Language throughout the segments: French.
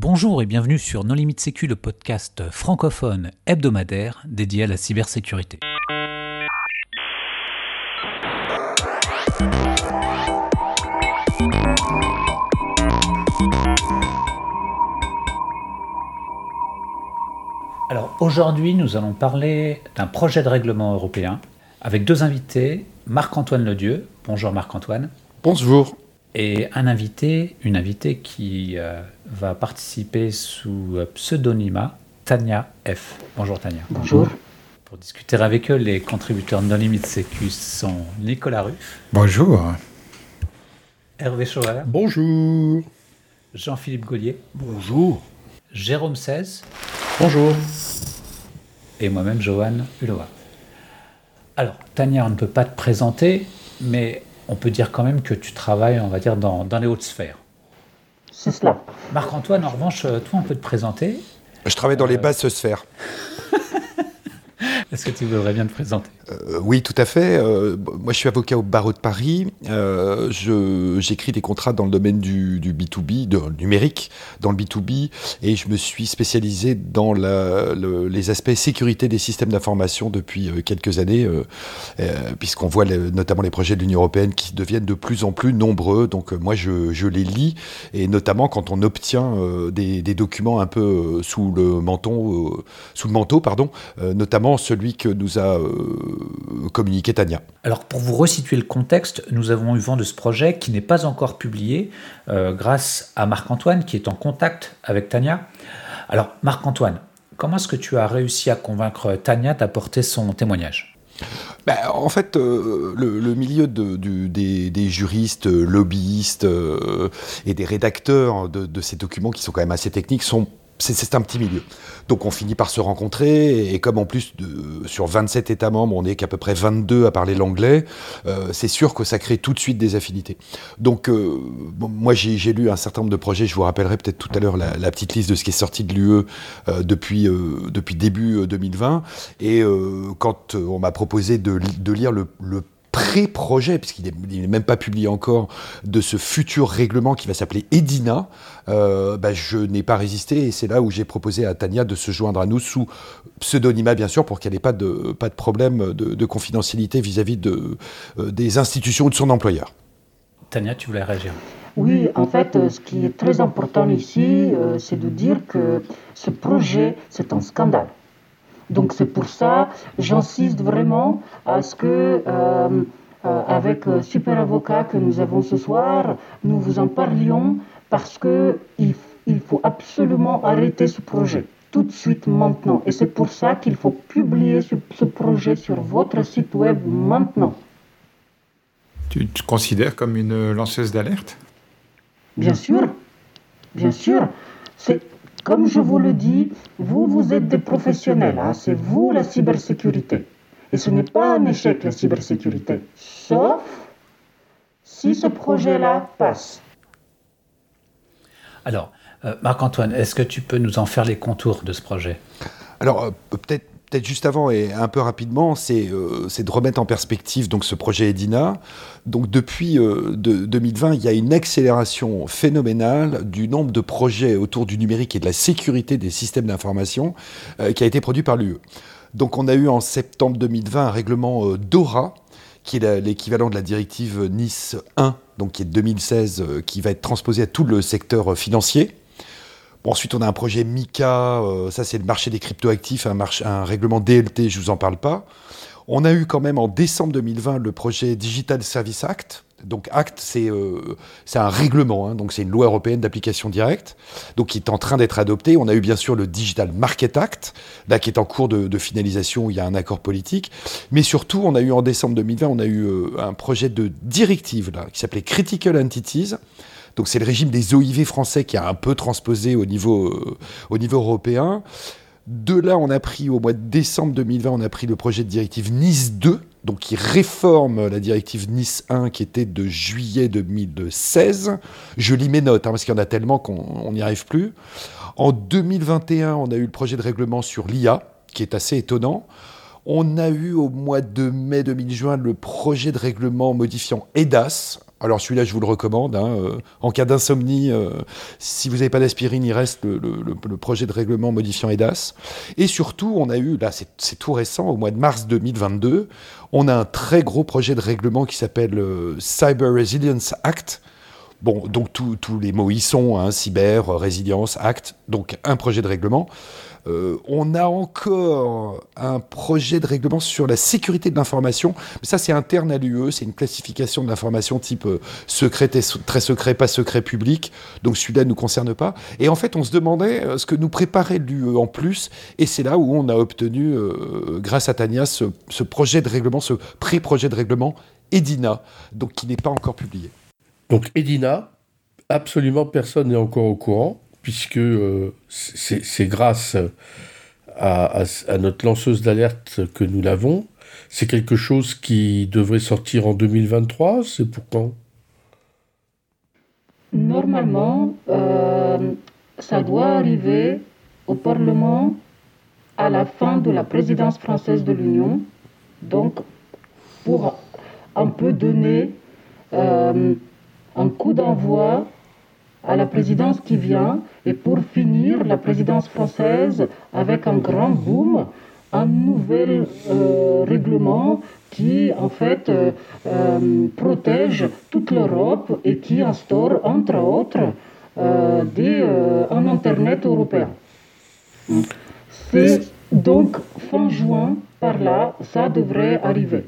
Bonjour et bienvenue sur Non Limite Sécu, le podcast francophone hebdomadaire dédié à la cybersécurité. Alors aujourd'hui, nous allons parler d'un projet de règlement européen avec deux invités, Marc-Antoine Ledieu. Bonjour Marc-Antoine. Bonjour. Et un invité, une invitée qui euh, va participer sous euh, pseudonymat, Tania F. Bonjour Tania. Bonjour. Pour discuter avec eux, les contributeurs Non Limite Sécu sont Nicolas Ruff, Bonjour. Hervé Chauvel, Bonjour. Jean-Philippe Gaulier, Bonjour. Jérôme 16 Bonjour. et moi-même Johan Uloa. Alors, Tania, on ne peut pas te présenter, mais on peut dire quand même que tu travailles, on va dire, dans, dans les hautes sphères. C'est cela. Marc-Antoine, en revanche, euh, toi, on peut te présenter. Je travaille dans les basses sphères. Est-ce que tu voudrais bien te présenter? Euh, oui, tout à fait. Euh, moi, je suis avocat au barreau de Paris. Euh, J'écris des contrats dans le domaine du, du B2B, de, numérique, dans le B2B, et je me suis spécialisé dans les aspects sécurité des systèmes d'information depuis quelques années, puisqu'on voit notamment les projets de l'Union européenne qui deviennent de plus en plus nombreux. Donc, moi, je, je les lis, et notamment quand on obtient des, documents un peu sous le menton, sous le manteau, pardon, notamment celui que nous a euh, communiqué Tania. Alors, pour vous resituer le contexte, nous avons eu vent de ce projet qui n'est pas encore publié euh, grâce à Marc-Antoine qui est en contact avec Tania. Alors, Marc-Antoine, comment est-ce que tu as réussi à convaincre Tania d'apporter son témoignage? Ben, en fait, euh, le, le milieu de- du- des, des juristes, lobbyistes euh, et des rédacteurs de, de ces documents qui sont quand même assez techniques sont c'est- un petit milieu. Donc on finit par se rencontrer, et comme en plus sur 27 États membres, on n'est qu'à peu près 22 à parler l'anglais, euh, c'est sûr que ça crée tout de suite des affinités. Donc euh, moi j'ai lu un certain nombre de projets, je vous rappellerai peut-être tout à l'heure la, petite liste de ce qui est sorti de l'UE euh, depuis, début euh, 2020, et quand on m'a proposé de lire le, le pré-projet, puisqu'il n'est même pas publié encore, de ce futur règlement qui va s'appeler EDINA, euh, bah, je n'ai pas résisté et c'est là où j'ai proposé à Tania de se joindre à nous sous pseudonymat, bien sûr, pour qu'elle n'ait pas de, pas de problème de, de confidentialité vis-à-vis de, euh, des institutions ou de son employeur. Tania, tu voulais réagir? Oui, en fait, euh, ce qui est très important ici, c'est de dire que ce projet, c'est un scandale. Donc c'est pour ça, j'insiste vraiment à ce que, euh, euh, avec euh, Super Avocat que nous avons ce soir, nous vous en parlions parce que il, il faut absolument arrêter ce projet tout de suite maintenant. Et c'est pour ça qu'il faut publier ce, ce projet sur votre site web maintenant. Tu te considères comme une lanceuse d'alerte? Bien sûr, bien sûr. C'est comme je vous le dis, vous, vous êtes des professionnels. hein, c'est vous la cybersécurité. Et ce n'est pas un échec la cybersécurité, sauf si ce projet-là passe. Alors, euh, Marc-Antoine, est-ce que tu peux nous en faire les contours de ce projet? Alors, euh, peut-être peut-être juste avant et un peu rapidement, c'est euh, c'est de remettre en perspective donc ce projet Edina. Depuis euh, de- 2020, il y a une accélération phénoménale du nombre de projets autour du numérique et de la sécurité des systèmes d'information euh, qui a été produit par l'UE. Donc on a eu en septembre 2020 un règlement euh, DORA qui est l'équivalent de la directive Nice 1, donc qui est de 2016, euh, qui va être transposé à tout le secteur euh, financier. Bon, ensuite, on a un projet MICA, euh, ça c'est le marché des cryptoactifs, un, un règlement DLT, je vous en parle pas. On a eu quand même en décembre 2020 le projet Digital Service Act. Donc Act, c'est euh, un règlement, hein, donc c'est une loi européenne d'application directe, donc qui est en train d'être adoptée. On a eu bien sûr le Digital Market Act, là qui est en cours de, de finalisation, il y a un accord politique. Mais surtout, on a eu en décembre 2020, on a eu euh, un projet de directive là, qui s'appelait Critical Entities. Donc c'est le régime des OIV français qui a un peu transposé au niveau, euh, au niveau européen. De là, on a pris au mois de décembre 2020, on a pris le projet de directive Nice 2, donc qui réforme la directive Nice 1 qui était de juillet 2016. Je lis mes notes hein, parce qu'il y en a tellement qu'on n'y arrive plus. En 2021, on a eu le projet de règlement sur l'IA qui est assez étonnant. On a eu au mois de mai 2020 le projet de règlement modifiant EDAS, Alors celui-là, je vous le recommande. Hein, euh, en cas d'insomnie, euh, si vous n'avez pas d'aspirine, il reste le, projet de règlement modifiant EDAS. Et surtout, on a eu, là c'est tout récent, au mois de mars 2022, on a un très gros projet de règlement qui s'appelle le Cyber Resilience Act. Bon, donc tous les mots y sont, hein, cyber, résilience, acte, donc un projet de règlement. Euh, on a encore un projet de règlement sur la sécurité de l'information. Ça, c'est interne à l'UE, c'est une classification de l'information type euh, secret, très secret, pas secret public. Donc celui-là ne nous concerne pas. Et en fait, on se demandait euh, ce que nous préparait l'UE en plus. Et c'est là où on a obtenu, grâce à Tania, ce, projet de règlement, ce pré-projet de règlement EDINA, donc qui n'est pas encore publié. Donc EDINA, absolument personne n'est encore au courant puisque euh, c'est grâce à, notre lanceuse d'alerte que nous l'avons. C'est quelque chose qui devrait sortir en 2023, c'est pour quand? Normalement, euh, ça doit arriver au Parlement à la fin de la présidence française de l'Union, donc pour un peu donner euh, un coup d'envoi à la présidence qui vient et pour finir la présidence française avec un grand boom, un nouvel euh, règlement qui en fait euh, euh, protège toute l'Europe et qui instaure entre autres des, un Internet européen. C'est donc fin juin, par là, ça devrait arriver.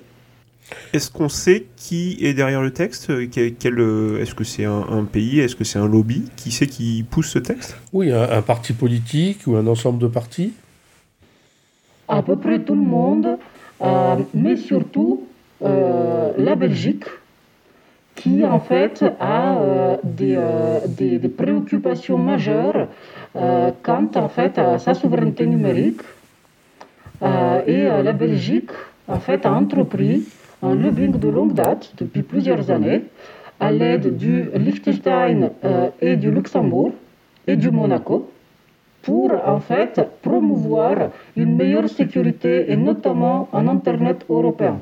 Est-ce qu'on sait qui est derrière le texte? Euh, Est-ce que c'est un, pays? Est-ce que c'est un lobby? Qui c'est qui pousse ce texte? Oui, un, parti politique ou un ensemble de partis? À peu près tout le monde, euh, mais surtout euh, la Belgique, qui en fait a des, des, préoccupations majeures quant en fait à sa souveraineté numérique. et la Belgique en fait a entrepris un lobbying de longue date, depuis plusieurs années, à l'aide du Liechtenstein euh, et du Luxembourg et du Monaco, pour en fait promouvoir une meilleure sécurité et notamment un Internet européen,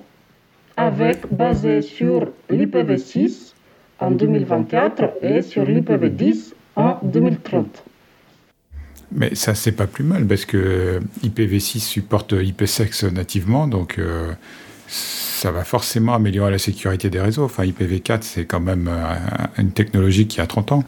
avec basé sur l'IPv6 en 2024 et sur l'IPv10 en 2030. Mais ça, c'est pas plus mal parce que IPv6 supporte IPsec nativement, donc euh, ça va forcément améliorer la sécurité des réseaux. Enfin, IPv4, c'est quand même euh, une technologie qui a 30 ans.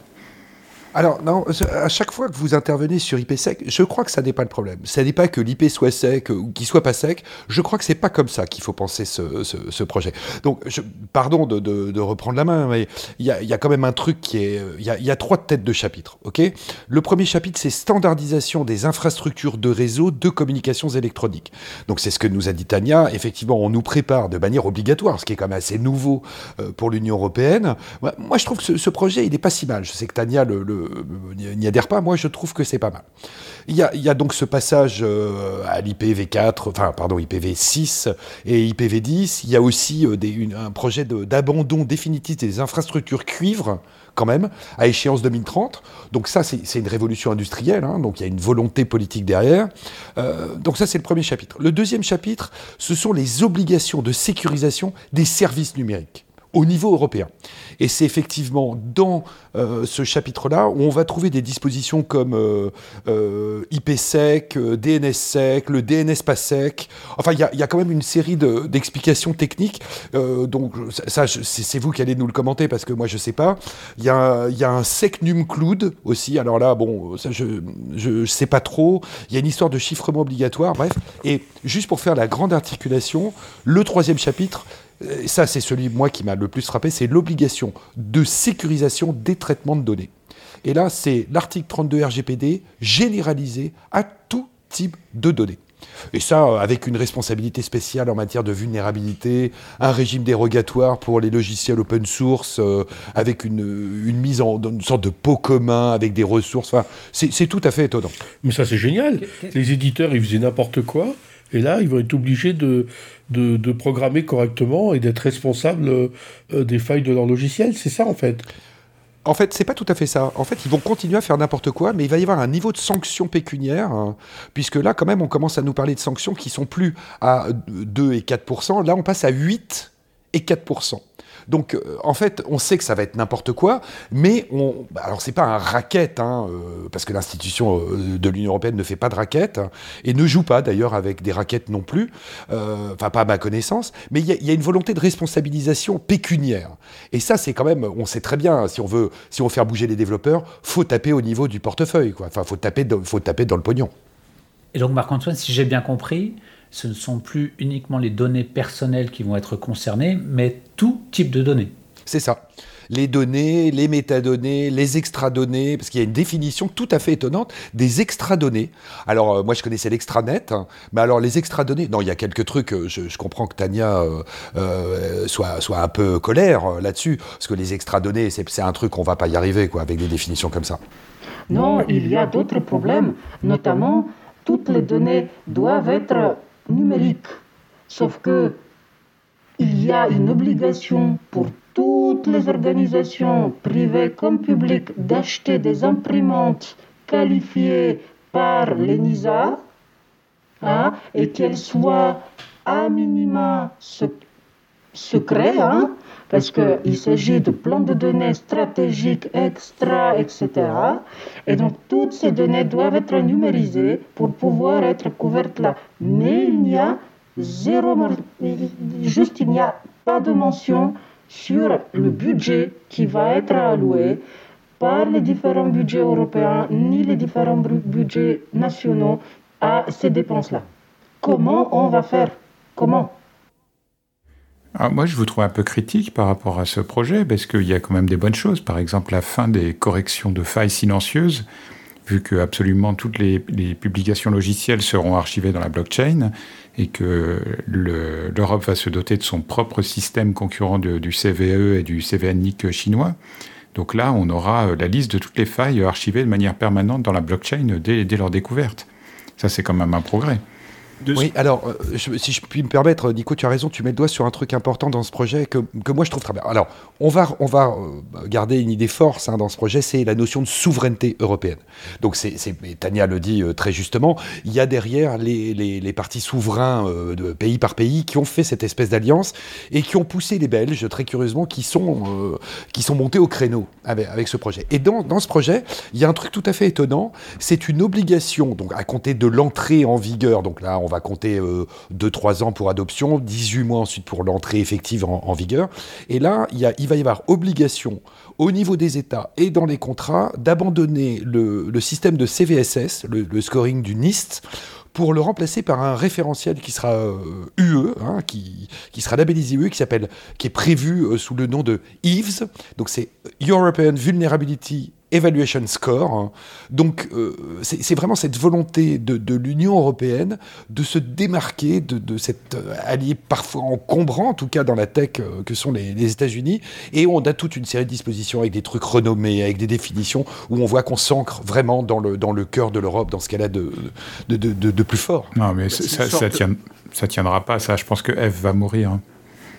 Alors, non, à chaque fois que vous intervenez sur IPsec, je crois que ça n'est pas le problème. Ça n'est pas que l'IP soit sec ou qu'il soit pas sec. Je crois que c'est pas comme ça qu'il faut penser ce, ce, projet. Donc, je, pardon de, de, reprendre la main, mais il y a, y a, quand même un truc qui est. Il y a, y a, trois têtes de chapitre, ok? Le premier chapitre, c'est standardisation des infrastructures de réseau de communications électroniques. Donc, c'est ce que nous a dit Tania. Effectivement, on nous prépare de manière obligatoire, ce qui est quand même assez nouveau euh, pour l'Union européenne. Moi, je trouve que ce, ce projet, il n'est pas si mal. Je sais que Tania le n'y adhère pas, moi je trouve que c'est pas mal. Il y, a, donc ce passage euh, à l'IPv4, enfin pardon, IPv6 et IPv10. Il y a aussi euh, un projet d'abandon définitif des infrastructures cuivre quand même, à échéance 2030. Donc ça, c'est une révolution industrielle, hein, donc il y a une volonté politique derrière. Euh, donc ça, c'est le premier chapitre. Le deuxième chapitre, ce sont les obligations de sécurisation des services numériques au niveau européen. Et c'est effectivement dans euh, ce chapitre-là où on va trouver des dispositions comme euh, euh, IPsec, DNSSEC, le DNS pas sec. Enfin, il y, y, a quand même une série d'explications techniques. donc, ça, c'est vous qui allez nous le commenter parce que moi, je sais pas. Il y, y a un SecNum Cloud aussi. Alors là, bon, ça, je ne sais pas trop. Il y a une histoire de chiffrement obligatoire. Bref. Et juste pour faire la grande articulation, le troisième chapitre, ça c'est celui, moi, qui m'a le plus frappé, c'est l'obligation de sécurisation des traitements de données. Et là, c'est l'article 32 RGPD généralisé à tout type de données. Et ça, avec une responsabilité spéciale en matière de vulnérabilité, un régime dérogatoire pour les logiciels open source, euh, avec une, mise en une sorte de pot commun, avec des ressources. Enfin, c'est tout à fait étonnant. Mais ça, c'est génial. Les éditeurs, ils faisaient n'importe quoi. Et là, ils vont être obligés de, programmer correctement et d'être responsables euh, des failles de leur logiciel. C'est ça, en fait. En fait, c'est pas tout à fait ça. En fait, ils vont continuer à faire n'importe quoi, mais il va y avoir un niveau de sanctions pécuniaires, hein, puisque là, quand même, on commence à nous parler de sanctions qui sont plus à 2 et 4% Là, on passe à 8 et 4 Donc, euh, en fait, on sait que ça va être n'importe quoi, mais on. bah, alors, c'est pas un racket, hein, euh, parce que l'institution euh, de l'Union européenne ne fait pas de raquettes, hein, et ne joue pas d'ailleurs avec des raquettes non plus, enfin, pas à ma connaissance, mais il y, y a une volonté de responsabilisation pécuniaire. Et ça, c'est quand même. On sait très bien, si on veut, si on veut faire bouger les développeurs, faut taper au niveau du portefeuille, quoi. Enfin, faut taper, faut taper dans le pognon. Et donc, Marc-Antoine, si j'ai bien compris, ce ne sont plus uniquement les données personnelles qui vont être concernées, mais tout type de données. C'est ça. Les données, les métadonnées, les extradonnées, parce qu'il y a une définition tout à fait étonnante des extradonnées. Alors, euh, moi, je connaissais l'extranet, hein, mais alors les extradonnées, non, il y a quelques trucs, euh, je, je comprends que Tania euh, euh, soit, soit un peu colère euh, là-dessus, parce que les extradonnées, c'est c'est un truc, on va pas y arriver, quoi, avec des définitions comme ça. Non, il y a d'autres problèmes, notamment toutes les données doivent être numériques. Sauf que il y a une obligation pour toutes les organisations privées comme publiques d'acheter des imprimantes qualifiées par l'ENISA hein, et qu'elles soient à minima se- secrets, hein, parce qu'il s'agit de plans de données stratégiques extra, etc. Et donc toutes ces données doivent être numérisées pour pouvoir être couvertes là. Mais il n'y a zéro, juste il n'y a pas de mention sur le budget qui va être alloué par les différents budgets européens ni les différents budgets nationaux à ces dépenses-là. Comment on va faire? Comment? Ah, moi, je vous trouve un peu critique par rapport à ce projet, parce qu'il y a quand même des bonnes choses. Par exemple, la fin des corrections de failles silencieuses, vu que absolument toutes les, publications logicielles seront archivées dans la blockchain, et que le- l'Europe va se doter de son propre système concurrent de- du CVE et du CVNIC chinois. Donc là, on aura euh, la liste de toutes les failles archivées de manière permanente dans la blockchain dès, dès leur découverte. Ça, c'est quand même un progrès. Oui, alors, euh, si je puis me permettre, Nico, tu as raison, tu mets le doigt sur un truc important dans ce projet que, que moi je trouve très bien. Alors, on va, on va euh, garder une idée force hein, dans ce projet, c'est la notion de souveraineté européenne. Donc, c'est, Tania le dit euh, très justement, il y a derrière les, les, partis souverains de pays par pays qui ont fait cette espèce d'alliance et qui ont poussé les Belges, très curieusement, qui sont, qui sont montés au créneau avec, avec ce projet. Et dans, dans ce projet, il y a un truc tout à fait étonnant, c'est une obligation, donc à compter de l'entrée en vigueur, donc là on va compter 2-3 ans pour adoption, 18 mois ensuite pour l'entrée effective en, vigueur, et là il, y a, va y avoir obligation au niveau des États et dans les contrats d'abandonner le, système de CVSS, le, scoring du NIST, pour le remplacer par un référentiel qui sera euh, UE, hein, qui, qui sera labellisé UE, qui s'appelle, qui est prévu euh, sous le nom de EVES. Donc c'est European Vulnerability Evaluation Score. Donc euh, c'est c'est vraiment cette volonté de, de l'Union européenne de se démarquer de, de cet euh, allié parfois encombrant, en tout cas dans la tech euh, que sont les, les États-Unis. Et on a toute une série de dispositions avec des trucs renommés, avec des définitions où on voit qu'on s'ancre vraiment dans le, dans le cœur de l'Europe, dans ce qu'elle a de, de, de, de- de plus fort. Non, mais ça, ça, tient- ça tiendra pas, ça. Je pense que Eve va mourir. hein.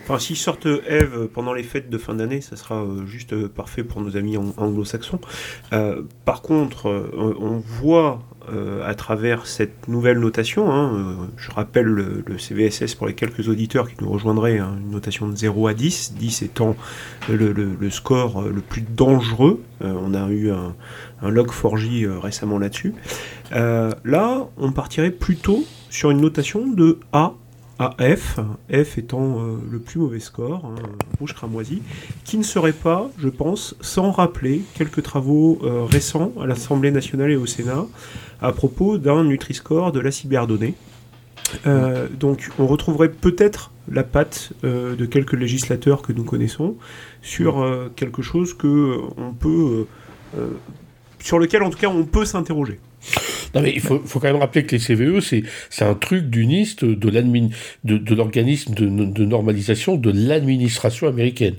Enfin, s'ils sortent Eve pendant les fêtes de fin d'année, ça sera euh, juste euh, parfait pour nos amis ang- anglo-saxons. Euh, par contre, on voit à travers cette nouvelle notation, hein, je rappelle le, CVSS pour les quelques auditeurs qui nous rejoindraient, hein, une notation de 0 à 10, 10 étant le, score le plus dangereux. On a eu un, un log4j euh, récemment là-dessus. Là, on partirait plutôt sur une notation de A à F, F étant euh, le plus mauvais score, hein, rouge cramoisi, qui ne serait pas, je pense, sans rappeler quelques travaux euh, récents à l'Assemblée nationale et au Sénat à propos d'un Nutri-Score de la cyberdonnée. Euh, donc on retrouverait peut-être la patte de quelques législateurs que nous connaissons sur quelque chose que on peut sur lequel en tout cas on peut s'interroger. Non, mais il faut, faut quand même rappeler que les CVE, c'est c'est un truc du NIST, de l'admin- de, de l'organisme de, de normalisation de l'administration américaine.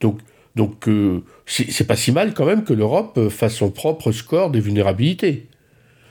Donc, donc euh, c'est pas si mal quand même que l'Europe fasse son propre score des vulnérabilités.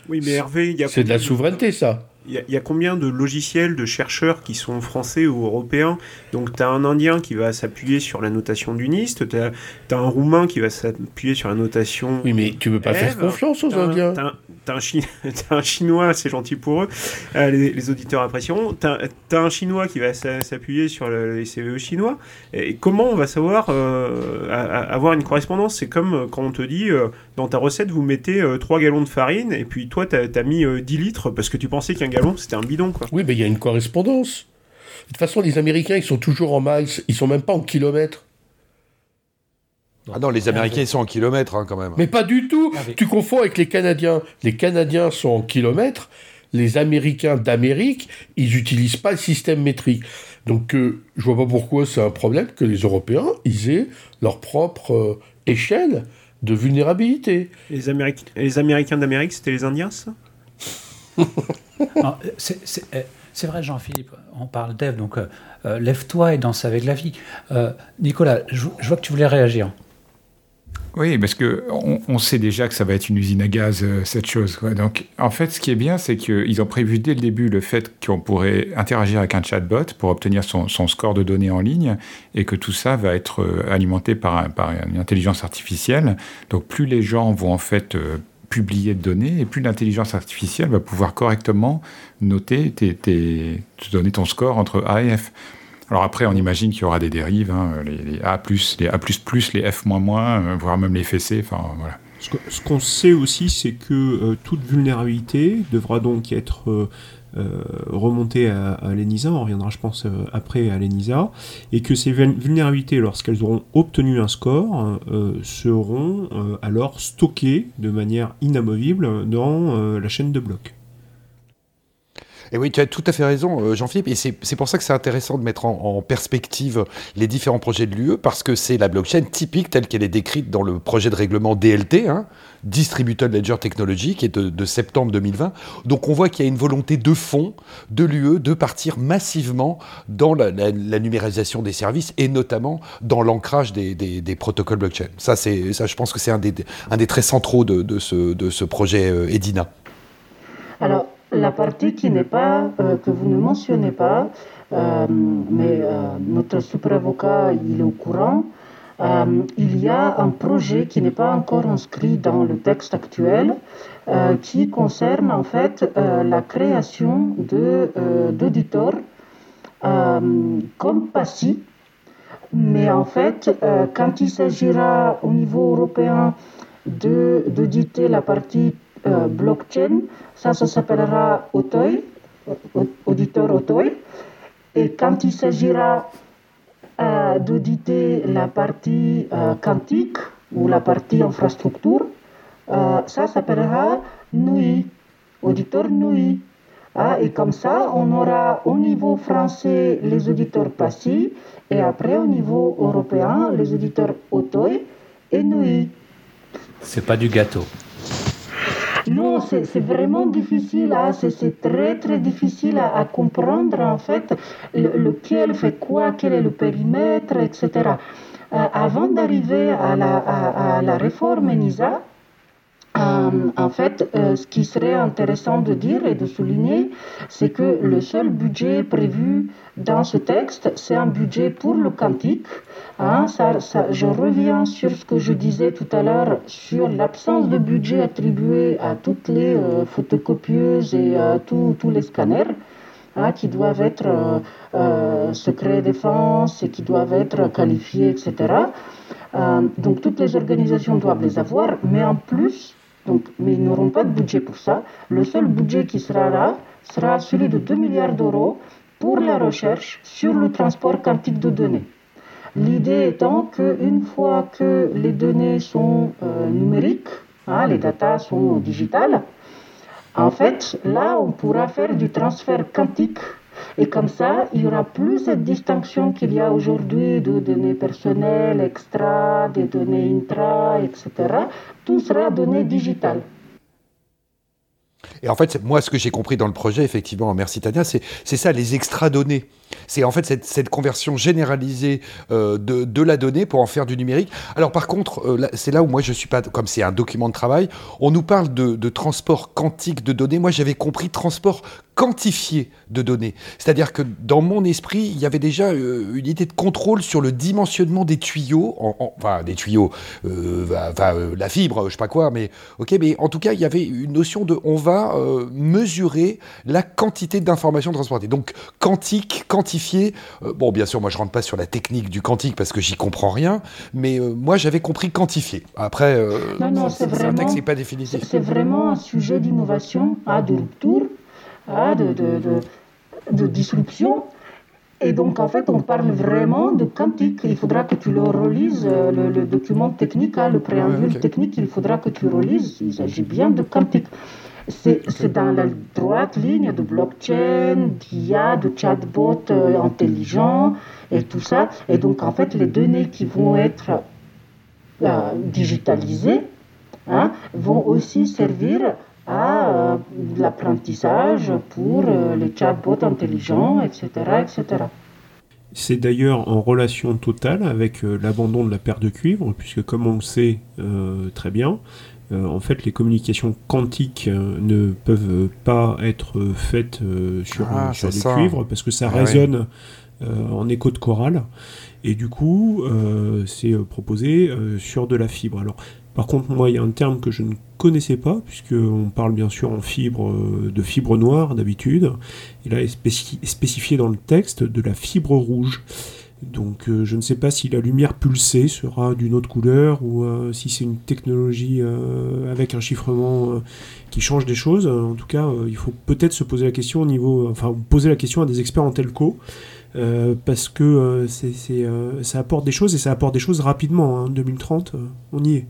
Oui, mais Hervé, il y a C'est de la souveraineté, ça. Il y, y a combien de logiciels, de chercheurs qui sont français ou européens Donc, tu as un Indien qui va s'appuyer sur la notation du NIST, tu as, un Roumain qui va s'appuyer sur la notation. Oui, mais tu peux pas faire confiance aux t'as un- Indiens. t'as un- un, Chinois, c'est gentil pour eux, les, auditeurs apprécieront. T'as as un Chinois qui va s'appuyer sur les CVE chinois. Et comment on va savoir avoir une correspondance? C'est comme quand on te dit dans ta recette, vous mettez 3 gallons de farine et puis toi, tu as, mis 10 litres parce que tu pensais qu'un gallon c'était un bidon. Quoi. Oui, mais il y a une correspondance. De toute façon, les Américains, ils sont toujours en miles, ils sont même pas en kilomètres. Ah non, les Américains, ils sont en kilomètres hein, quand même. Mais pas du tout ah, Tu confonds avec les Canadiens. Les Canadiens sont en kilomètres, les Américains d'Amérique, ils n'utilisent pas le système métrique. Donc euh, je vois pas pourquoi c'est un problème que les Européens, ils aient leur propre euh, échelle de vulnérabilité. Les, les Américains d'Amérique, c'était les Indiens, ça? c'est vrai, Jean-Philippe, on parle d'Ève, donc euh, lève-toi et danse avec la vie. Nicolas, je, vois que tu voulais réagir. Oui, parce que on, sait déjà que ça va être une usine à gaz, euh, cette chose. Donc, en fait, ce qui est bien, c'est qu'ils ont prévu dès le début le fait qu'on pourrait interagir avec un chatbot pour obtenir son, score de données en ligne et que tout ça va être euh, alimenté par, une intelligence artificielle. Donc, plus les gens vont en fait euh, publier de données et plus l'intelligence artificielle va pouvoir correctement noter, te donner ton score entre A et F. Alors après, on imagine qu'il y aura des dérives, hein, les, A+, les A++, les F-, euh, voire même les fessés, enfin voilà. Ce qu'on sait aussi, c'est que euh, toute vulnérabilité devra donc être euh, remontée à, l'ENISA, on reviendra je pense après à l'ENISA, et que ces vulnérabilités, lorsqu'elles auront obtenu un score, seront alors stockées de manière inamovible dans la chaîne de blocs. Et oui, tu as tout à fait raison, euh, Jean-Philippe. Et c'est pour ça que c'est intéressant de mettre en, perspective les différents projets de l'UE, parce que c'est la blockchain typique telle qu'elle est décrite dans le projet de règlement DLT, hein, Distributed Ledger Technology, qui est de, septembre 2020. Donc on voit qu'il y a une volonté de fond de l'UE de partir massivement dans la, numérisation des services et notamment dans l'ancrage des, protocoles blockchain. Ça, ça, je pense que c'est un des, traits centraux de, ce, de ce projet euh, EDINA. Alors, la partie qui n'est pas, euh, que vous ne mentionnez pas, euh, mais euh, notre super avocat, il est au courant, il y a un projet qui n'est pas encore inscrit dans le texte actuel, qui concerne en fait la création d'auditeurs comme PASSI, mais en fait, quand il s'agira au niveau européen d'auditer la partie blockchain, ça, ça s'appellera Autoy, auditeur Autoy. Et quand il s'agira euh, d'auditer la partie euh, quantique ou la partie infrastructure, euh, ça s'appellera NUI, auditeur NUI. Ah, et comme ça, on aura au niveau français les auditeurs passifs et après au niveau européen les auditeurs Autoy et NUI. C'est pas du gâteau. Non, c'est vraiment difficile, hein. c'est très très difficile à, comprendre en fait lequel fait quoi, quel est le périmètre, etc. Euh, avant d'arriver à la, à, la réforme ENISA, euh, en fait, euh, ce qui serait intéressant de dire et de souligner, c'est que le seul budget prévu dans ce texte, c'est un budget pour le quantique. Hein, ça, je reviens sur ce que je disais tout à l'heure sur l'absence de budget attribué à toutes les euh, photocopieuses et à tous les scanners. Hein, qui doivent être euh, secret défense et qui doivent être qualifiés, etc. donc toutes les organisations doivent les avoir, mais en plus, donc, mais ils n'auront pas de budget pour ça. Le seul budget qui sera là sera celui de 2 milliards d'euros pour la recherche sur le transport quantique de données. L'idée étant qu'une fois que les données sont euh, numériques, hein, les datas sont digitales, en fait, là, on pourra faire du transfert quantique et comme ça, il y aura plus cette distinction qu'il y a aujourd'hui de données personnelles, extra, des données intra, etc. Tout sera données digitales. Et en fait, moi, ce que j'ai compris dans le projet, effectivement, merci Tania, c'est ça, les extra données. C'est en fait cette, conversion généralisée euh, de, la donnée pour en faire du numérique. Alors par contre, euh, c'est là où moi je suis pas, comme c'est un document de travail, on nous parle de, transport quantique de données. Moi j'avais compris transport quantifiée de données. C'est-à-dire que dans mon esprit, il y avait déjà euh, une idée de contrôle sur le dimensionnement des tuyaux, enfin des tuyaux, la fibre, je sais pas quoi, mais ok, mais en tout cas, il y avait une notion de, on va mesurer la quantité d'informations transportées. Donc quantique, quantifié. bon, bien sûr, moi je rentre pas sur la technique du quantique parce que j'y comprends rien, mais moi j'avais compris quantifié. Après, non, non, c'est vraiment, pas définitif. C'est vraiment un sujet d'innovation, à de rupture Hein, de, de, de, disruption. Et donc, en fait, on parle vraiment de quantique. Il faudra que tu le relises, euh, le, document technique, hein, le préambule technique, il faudra que tu relises. Il s'agit bien de quantique. C'est dans la droite ligne de blockchain, d'IA, de chatbot euh, intelligent et tout ça. Et donc, en fait, les données qui vont être euh, digitalisées hein, vont aussi servir à euh, l'apprentissage pour euh, les chatbots intelligents, etc. etc. C'est d'ailleurs en relation totale avec euh, l'abandon de la paire de cuivre, puisque comme on le sait très bien, en fait les communications quantiques ne peuvent pas être faites sur, ah, sur du cuivre, parce que ça ah résonne en écho de chorale, et du coup c'est proposé sur de la fibre. Alors par contre, moi, il y a un terme que je ne connaissais pas, puisqu'on parle bien sûr en fibre, euh, de fibre noire d'habitude. Et là, est spécifié dans le texte de la fibre rouge. Donc euh, je ne sais pas si la lumière pulsée sera d'une autre couleur ou euh, si c'est une technologie avec un chiffrement qui change des choses. En tout cas, il faut peut-être se poser la question au niveau, enfin poser la question à des experts en telco. parce que c'est, ça apporte des choses et ça apporte des choses rapidement. Hein, 2030, on y est.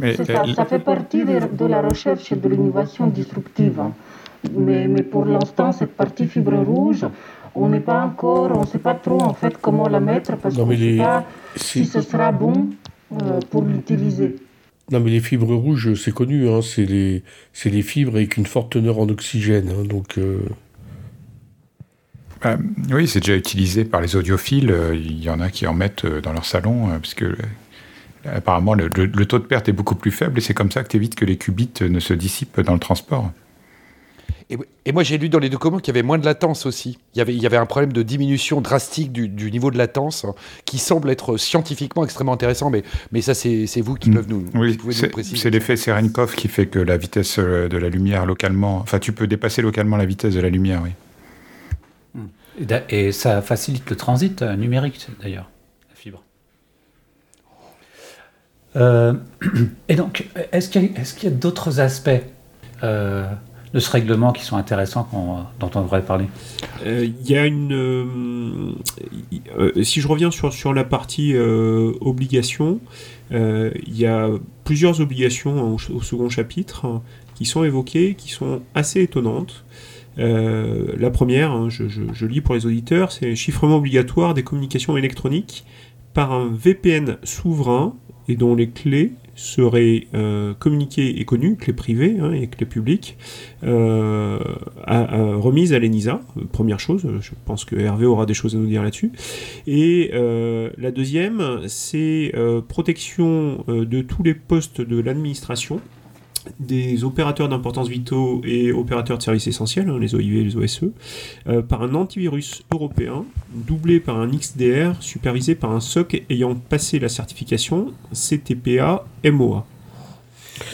Mais, ça, fait partie de, la recherche et de l'innovation disruptive. Mais, mais, pour l'instant, cette partie fibre rouge, on n'est pas encore, on ne sait pas trop en fait comment la mettre parce qu'on ne sait pas si... ce sera bon euh, pour l'utiliser. Non, mais les fibres rouges, c'est connu, hein, c'est les, les, fibres avec une forte teneur en oxygène. Hein, donc. Euh, bah, oui, c'est déjà utilisé par les audiophiles. Il y en a qui en mettent euh, dans leur salon, parce que Apparemment, le, taux de perte est beaucoup plus faible et c'est comme ça que tu évites que les qubits ne se dissipent dans le transport. Et, moi, j'ai lu dans les documents qu'il y avait moins de latence aussi. Il y avait, il y avait un problème de diminution drastique du, niveau de latence hein, qui semble être scientifiquement extrêmement intéressant, mais, mais ça, c'est vous qui mm. peuvent nous, oui, C'est l'effet Serenkov qui fait que la vitesse euh, de la lumière localement. Enfin, tu peux dépasser localement la vitesse de la lumière, oui. Et ça facilite le transit euh, numérique, d'ailleurs. Euh, et donc, est-ce qu'il y a, d'autres aspects euh, de ce règlement qui sont intéressants dont on devrait parler euh, Il y a une. si je reviens sur, sur la partie obligation, il y a plusieurs obligations au, second chapitre hein, qui sont évoquées, qui sont assez étonnantes. la première, hein, je, je, lis pour les auditeurs, c'est chiffrement obligatoire des communications électroniques par un VPN souverain et dont les clés seraient euh, communiquées et connues, clés privées hein, et clés publiques, euh, remises à l'ENISA. Première chose, je pense que Hervé aura des choses à nous dire là-dessus. Et euh, la deuxième, c'est protection de tous les postes de l'administration des opérateurs d'importance vitaux et opérateurs de services essentiels, hein, les OIV et les OSE, euh, par un antivirus européen, doublé par un XDR, supervisé par un SOC ayant passé la certification CTPA-MOA.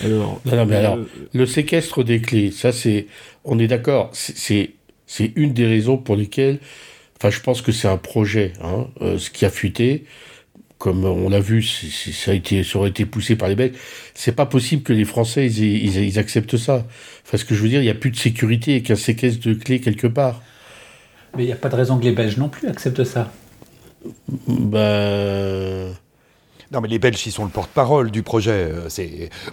Alors, alors, euh, le séquestre des clés, ça c'est, on est d'accord, c'est, c'est une des raisons pour lesquelles, enfin je pense que c'est un projet, hein, euh, ce qui a fuité, comme on l'a vu, ça, a été, ça aurait été poussé par les Belges. C'est pas possible que les Français ils, acceptent ça. Enfin, ce que je veux dire, il n'y a plus de sécurité et qu'un séquestre de clés quelque part. Mais il n'y a pas de raison que les Belges non plus acceptent ça. Ben. Non, mais les Belges, ils sont le porte-parole du projet. Euh,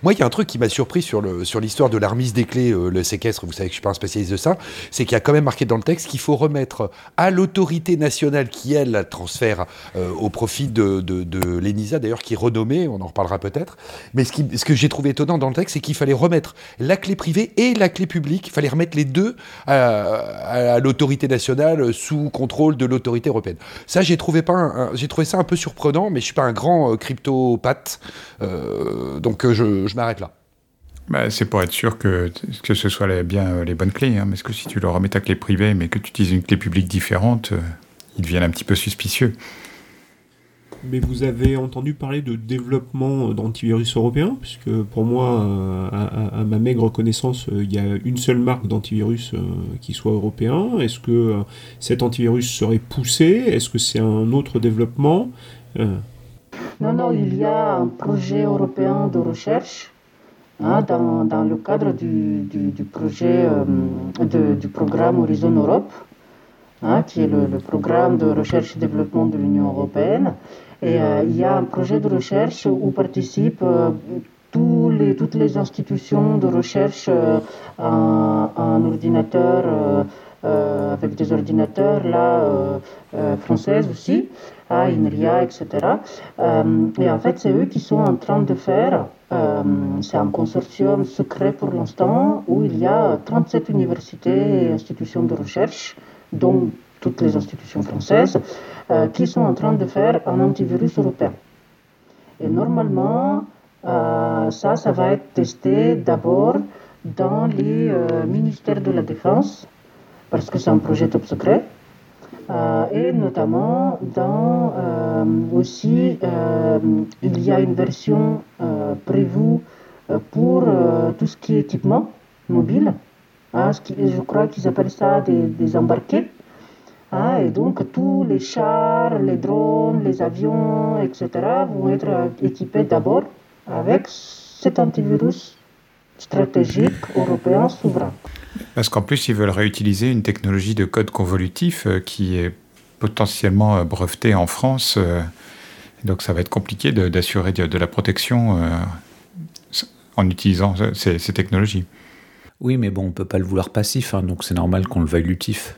moi, il y a un truc qui m'a surpris sur l'histoire de la remise des clés, euh, le séquestre. Vous savez que je suis pas un spécialiste de ça. C'est qu'il y a quand même marqué dans le texte qu'il faut remettre à l'autorité nationale qui elle transfère euh, au profit de, l'ENISA, d'ailleurs qui est renommée. On en reparlera peut-être. Mais ce, que j'ai trouvé étonnant dans le texte, c'est qu'il fallait remettre la clé privée et la clé publique. Il fallait remettre les deux à, l'autorité nationale sous contrôle de l'autorité européenne. Ça, j'ai trouvé trouvé ça un peu surprenant, mais je suis pas un grand crypto-pâte. Euh, donc euh, je, m'arrête là. bah, C'est pour être sûr que, que ce soit bien les bonnes clés. Hein, parce que si tu leur remets ta clé privée, mais que tu utilises une clé publique différente, ils deviennent un petit peu suspicieux. Mais vous avez entendu parler de développement d'antivirus européen, puisque pour moi, euh, à, ma maigre connaissance, euh, il y a une seule marque d'antivirus euh, qui soit européen. Est-ce que cet antivirus serait poussé? Est-ce que c'est un autre développement? Non, non, il y a un projet européen de recherche hein, dans, dans, le cadre du, du, projet du programme Horizon Europe. Hein, qui est le, le, programme de recherche et développement de l'Union européenne. Et euh, il y a un projet de recherche où participent euh, tous les, toutes les institutions de recherche euh, en, ordinateur, avec des ordinateurs là, françaises aussi, INRIA, etc. et en fait, c'est eux qui sont en train de faire, c'est un consortium secret pour l'instant, où il y a 37 universités et institutions de recherche, dont toutes les institutions françaises, euh, qui sont en train de faire un antivirus européen. Et normalement, euh, ça, ça va être testé d'abord dans les euh, ministères de la Défense, parce que c'est un projet top secret, et notamment dans aussi, il y a une version prévue pour tout ce qui est équipement mobile, hein, ce qui, je crois qu'ils appellent ça des, des embarqués. Ah, et donc tous les chars, les drones, les avions, etc. vont être équipés d'abord avec cet antivirus stratégique européen souverain. Parce qu'en plus, ils veulent réutiliser une technologie de code convolutif euh, qui est potentiellement euh, brevetée en France. Euh, donc ça va être compliqué d'assurer de, la protection en utilisant ces, technologies. Oui, mais bon, on ne peut pas le vouloir passif, hein, donc c'est normal qu'on le veuille lutif.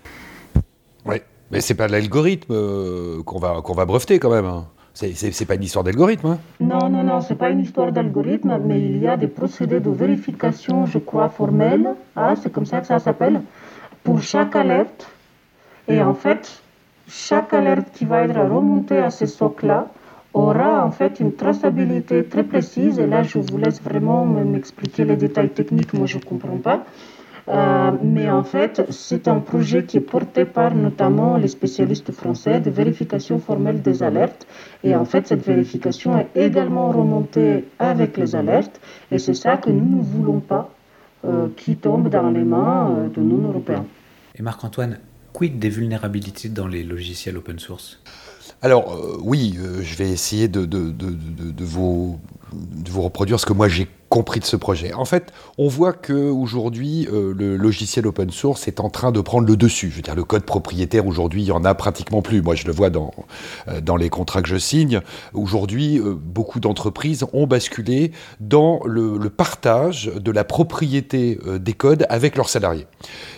Oui, mais c'est pas l'algorithme euh, qu'on va, qu'on va breveter quand même. Hein. C'est pas une histoire d'algorithme. Hein. Non, non, non, c'est pas une histoire d'algorithme, mais il y a des procédés de vérification, je crois, formels. Ah, c'est comme ça que ça s'appelle. Pour chaque alerte. Et en fait, chaque alerte qui va être remontée à ce socle-là aura en fait une traçabilité très précise. Et là, je vous laisse vraiment m'expliquer les détails techniques, moi je ne comprends pas. Euh, mais en fait, c'est un projet qui est porté par notamment les spécialistes français de vérification formelle des alertes. Et en fait, cette vérification est également remontée avec les alertes. Et c'est ça que nous ne voulons pas euh, qui tombe dans les mains euh, de non-européens. Et Marc-Antoine, quid des vulnérabilités dans les logiciels open source? Alors oui, je vais essayer de, de, de, de, vous, de vous reproduire ce que moi j'ai compris de ce projet. En fait, on voit qu'aujourd'hui, euh, le logiciel open source est en train de prendre le dessus. Je veux dire, le code propriétaire, aujourd'hui, il n'y en a pratiquement plus. Moi, je le vois dans, euh, dans les contrats que je signe. Aujourd'hui, euh, beaucoup d'entreprises ont basculé dans le, partage de la propriété des codes avec leurs salariés.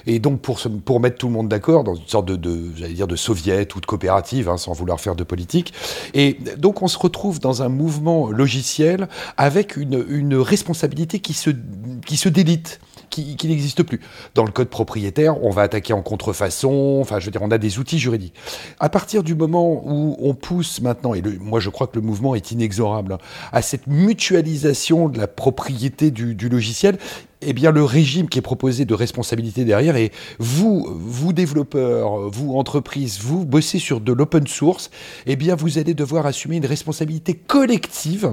Et donc, pour, pour mettre tout le monde d'accord, dans une sorte de, de j'allais dire, de soviet ou de coopérative, hein, sans vouloir faire de politique. Et donc, on se retrouve dans un mouvement logiciel avec une, une responsabilité qui se, qui se délite, qui, n'existe plus. Dans le code propriétaire, on va attaquer en contrefaçon, enfin, je veux dire, on a des outils juridiques. À partir du moment où on pousse maintenant, et moi je crois que le mouvement est inexorable, hein, à cette mutualisation de la propriété du logiciel, eh bien, le régime qui est proposé de responsabilité derrière et vous, vous développeurs, vous entreprises, vous bossez sur de l'open source, eh bien, vous allez devoir assumer une responsabilité collective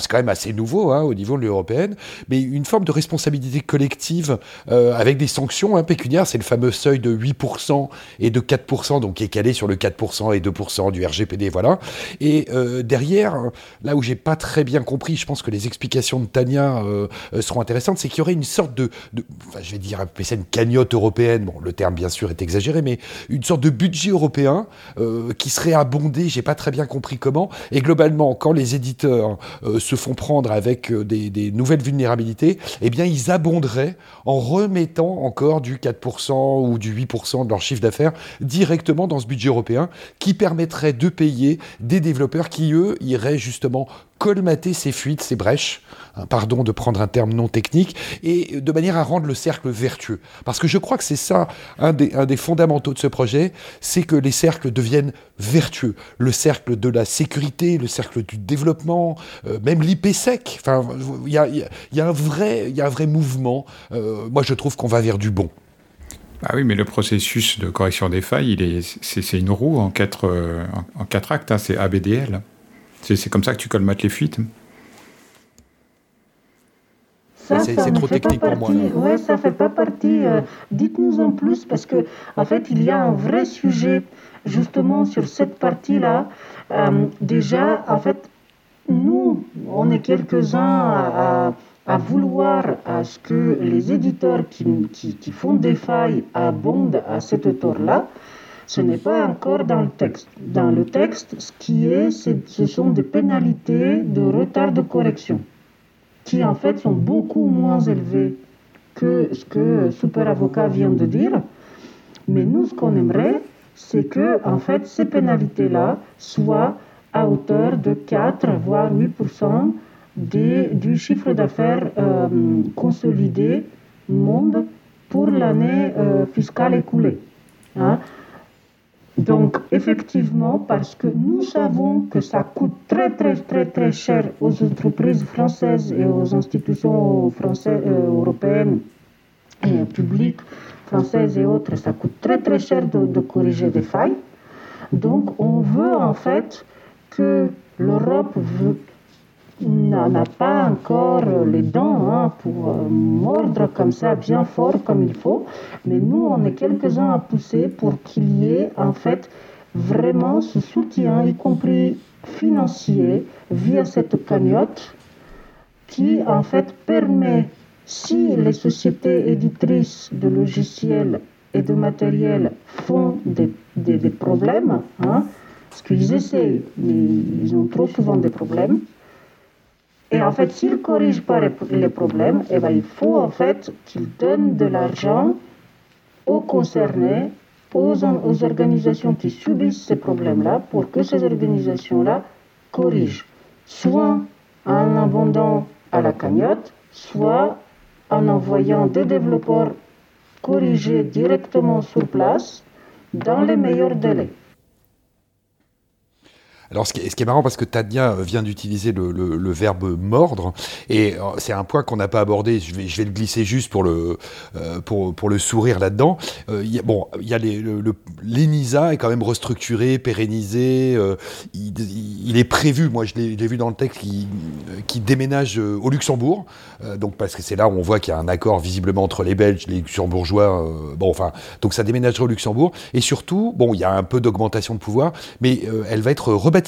c'est quand même assez nouveau hein, au niveau de l'Union européenne, mais une forme de responsabilité collective euh, avec des sanctions hein, pécuniaires. C'est le fameux seuil de 8% et de 4%, donc qui est calé sur le 4% et 2% du RGPD, voilà. Et euh, derrière, là où j'ai pas très bien compris, je pense que les explications de Tania euh, seront intéressantes, c'est qu'il y aurait une sorte de, enfin, je vais dire, appeler ça une cagnotte européenne. Bon, le terme bien sûr est exagéré, mais une sorte de budget européen qui serait abondé. J'ai pas très bien compris comment. Et globalement, quand les éditeurs se font prendre avec euh, des, nouvelles vulnérabilités, eh bien, ils abonderaient en remettant encore du 4% ou du 8% de leur chiffre d'affaires directement dans ce budget européen, qui permettrait de payer des développeurs qui, eux, iraient justement colmater ces fuites, ces brèches, pardon de prendre un terme non technique, et de manière à rendre le cercle vertueux. Parce que je crois que c'est ça, un des, fondamentaux de ce projet, c'est que les cercles deviennent vertueux. Le cercle de la sécurité, le cercle du développement, euh, même l'IPSEC. Enfin, il y a, un vrai, mouvement. Euh, moi, je trouve qu'on va vers du bon. Ah oui, mais le processus de correction des failles, il est, c'est, une roue en quatre, euh, actes, hein, c'est ABDL. C'est comme ça que tu colmates les fuites. Ça, c'est, ça trop technique pour moi. Oui, ça fait pas partie. Euh, dites-nous en plus, parce que en fait, il y a un vrai sujet justement sur cette partie-là. Euh, déjà, en fait, nous, on est quelques-uns à à vouloir à ce que les éditeurs qui, qui, font des failles abondent à cet auteur-là, ce n'est pas encore dans le texte. Dans le texte, ce qui est, ce sont des pénalités de retard de correction, qui en fait sont beaucoup moins élevées que ce que Super Avocat vient de dire. Mais nous, ce qu'on aimerait, c'est que en fait, ces pénalités-là soient à hauteur de 4 voire 8% du chiffre d'affaires euh, consolidé monde pour l'année euh, fiscale écoulée. Hein. Donc, effectivement, parce que nous savons que ça coûte très, très, très, très cher aux entreprises françaises et aux institutions françaises, euh, européennes et publiques françaises et autres, ça coûte très, très cher de, de corriger des failles. Donc, on veut en fait que l'Europe n'a pas encore les dents hein, pour euh, mordre comme ça bien fort comme il faut. Mais nous, on est quelques-uns à pousser pour qu'il y ait en fait vraiment ce soutien, y compris financier, via cette cagnotte qui en fait permet, si les sociétés éditrices de logiciels et de matériel font des, des, problèmes, hein, parce qu'ils essayent, mais ils ont trop souvent des problèmes, et en fait, s'il ne corrige pas les problèmes, eh ben, il faut en fait qu'il donne de l'argent aux concernés, aux, organisations qui subissent ces problèmes-là, pour que ces organisations-là corrigent. Soit en abondant à la cagnotte, soit en envoyant des développeurs corriger directement sur place dans les meilleurs délais. Alors, ce qui, est, marrant, parce que Tania vient d'utiliser le, verbe mordre, et euh, c'est un point qu'on n'a pas abordé. Je vais, le glisser juste pour le, euh, sourire là-dedans. Euh, bon, il y a l'ENISA est quand même restructuré, pérennisé. Euh, il, est prévu, moi je l'ai vu dans le texte, qui, qui déménage au Luxembourg. donc, parce que c'est là où on voit qu'il y a un accord visiblement entre les Belges, les Luxembourgeois. bon, enfin, donc ça déménagerait au Luxembourg. Et surtout, bon, il y a un peu d'augmentation de pouvoir, mais elle va être rebâtie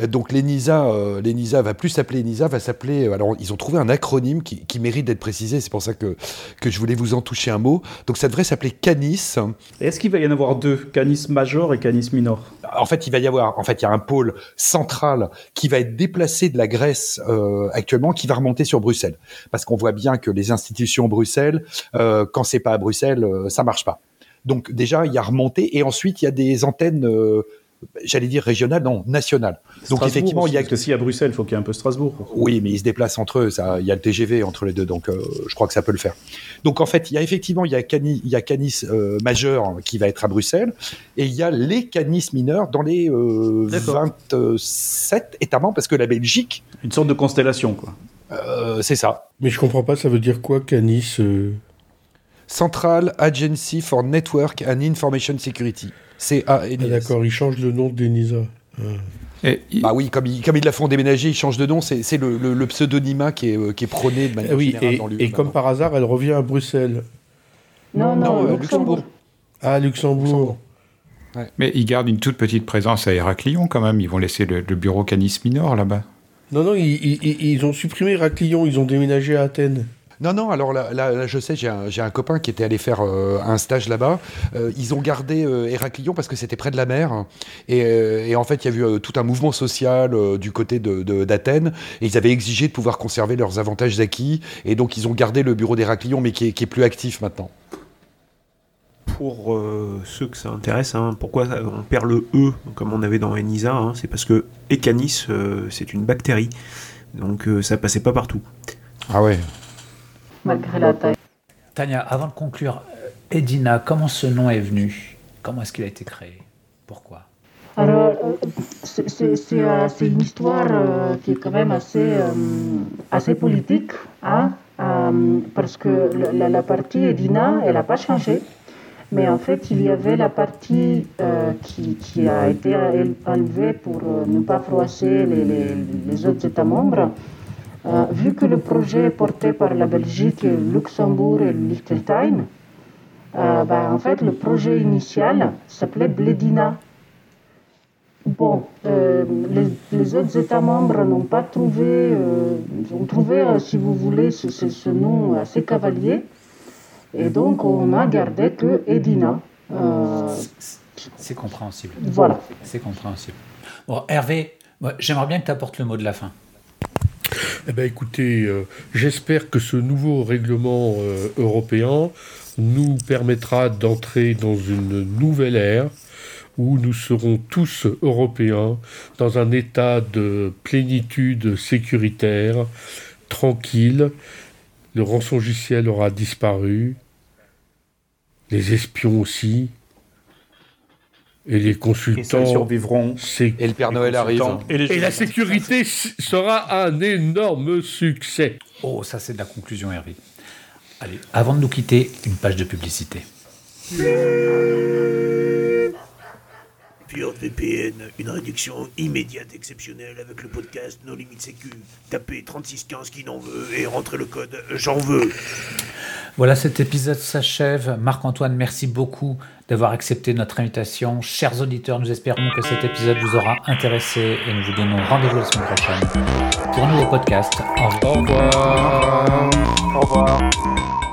euh, donc l'ENISA, euh, l'ENISA va plus s'appeler ENISA, va s'appeler. Euh, alors ils ont trouvé un acronyme qui, mérite d'être précisé. C'est pour ça que, que je voulais vous en toucher un mot. Donc ça devrait s'appeler Canis. Est-ce qu'il va y en avoir deux, Canis major et Canis minor? En fait, il va y avoir. En fait, il y a un pôle central qui va être déplacé de la Grèce actuellement, qui va remonter sur Bruxelles, parce qu'on voit bien que les institutions Bruxelles, quand c'est pas à Bruxelles, ça marche pas. Donc déjà, il y a remonté, et ensuite il y a des antennes j'allais dire régional, non, national. Donc effectivement, il y a que si à Bruxelles, il faut qu'il y ait un peu Strasbourg. Oui, mais ils se déplacent entre eux. Ça, il y a le TGV entre les deux, donc euh, je crois que ça peut le faire. Donc en fait, il y a effectivement, il y a Canis, il y a Canis euh, majeur qui va être à Bruxelles, et il y a les Canis mineurs dans les 27 euh, États membres, parce que la Belgique. Une sorte de constellation, quoi. c'est ça. Mais je comprends pas, ça veut dire quoi, Canis Central Agency for Network and Information Security. C'est ah, D'accord, ils changent le nom d'Enisa. Ah. Bah oui, comme ils, comme ils la font déménager, ils changent de nom. C'est le, le, pseudonymat qui est, euh, qui est prôné de manière oui, générale et, dans Et comme par hasard, elle revient à Bruxelles. Non, non, euh, Luxembourg. Ah, Luxembourg. Mais ils gardent une toute petite présence à Héraclion quand même. Ils vont laisser le, bureau Canis Minor là-bas. Non, non, ils, ils, ils, ont supprimé Héraclion. Ils ont déménagé à Athènes. Non, non, alors là, je sais, j'ai un, copain qui était allé faire euh, un stage là-bas. Euh, ils ont gardé euh, Héraclion parce que c'était près de la mer. Et, en fait, il y a eu tout un mouvement social du côté d'Athènes. et ils avaient exigé de pouvoir conserver leurs avantages acquis. Et donc, ils ont gardé le bureau d'Héraclion, mais qui est, plus actif maintenant. Pour ceux que ça intéresse, hein, pourquoi on perd le E comme on avait dans ENISA hein, C'est parce que Ecanis, c'est une bactérie Donc ça passait pas partout. Ah ouais. Malgré la taille. Tania, avant de conclure, Edina, comment ce nom est venu? Comment est-ce qu'il a été créé? Pourquoi? Alors, c'est une histoire qui est quand même assez, assez politique, hein parce que la, la partie Edina, elle n'a pas changé. Mais en fait, il y avait la partie qui, qui, a été enlevée pour ne pas froisser les, les, les autres États membres. Vu que le projet est porté par la Belgique, le Luxembourg et le Liechtenstein, euh, ben, en fait, le projet initial s'appelait Bledina. Bon, euh, les, autres États membres n'ont pas trouvé, euh, ont trouvé, si vous voulez, ce, ce, nom assez cavalier. Et donc, on a gardé que Edina. C'est compréhensible. Voilà. C'est compréhensible. Bon, Hervé, j'aimerais bien que tu apportes le mot de la fin. Eh bien, écoutez, j'espère que ce nouveau règlement européen nous permettra d'entrer dans une nouvelle ère où nous serons tous européens dans un état de plénitude sécuritaire, tranquille. Le rançongiciel aura disparu, les espions aussi, et les consultants survivront. Et le Père Noël arrive. Et, et la sécurité sera un énorme succès. Oh, ça c'est de la conclusion, Hervé. Allez, avant de nous quitter, une page de publicité. VPN, une réduction immédiate exceptionnelle avec le podcast No Limit Sécu. Tapez 3615 qui n'en veut et rentrez le code J'en veux. Voilà, cet épisode s'achève. Marc-Antoine, merci beaucoup d'avoir accepté notre invitation. Chers auditeurs, nous espérons que cet épisode vous aura intéressé et nous vous donnons rendez-vous la semaine prochaine pour un nouveau podcast. Au revoir. Au revoir.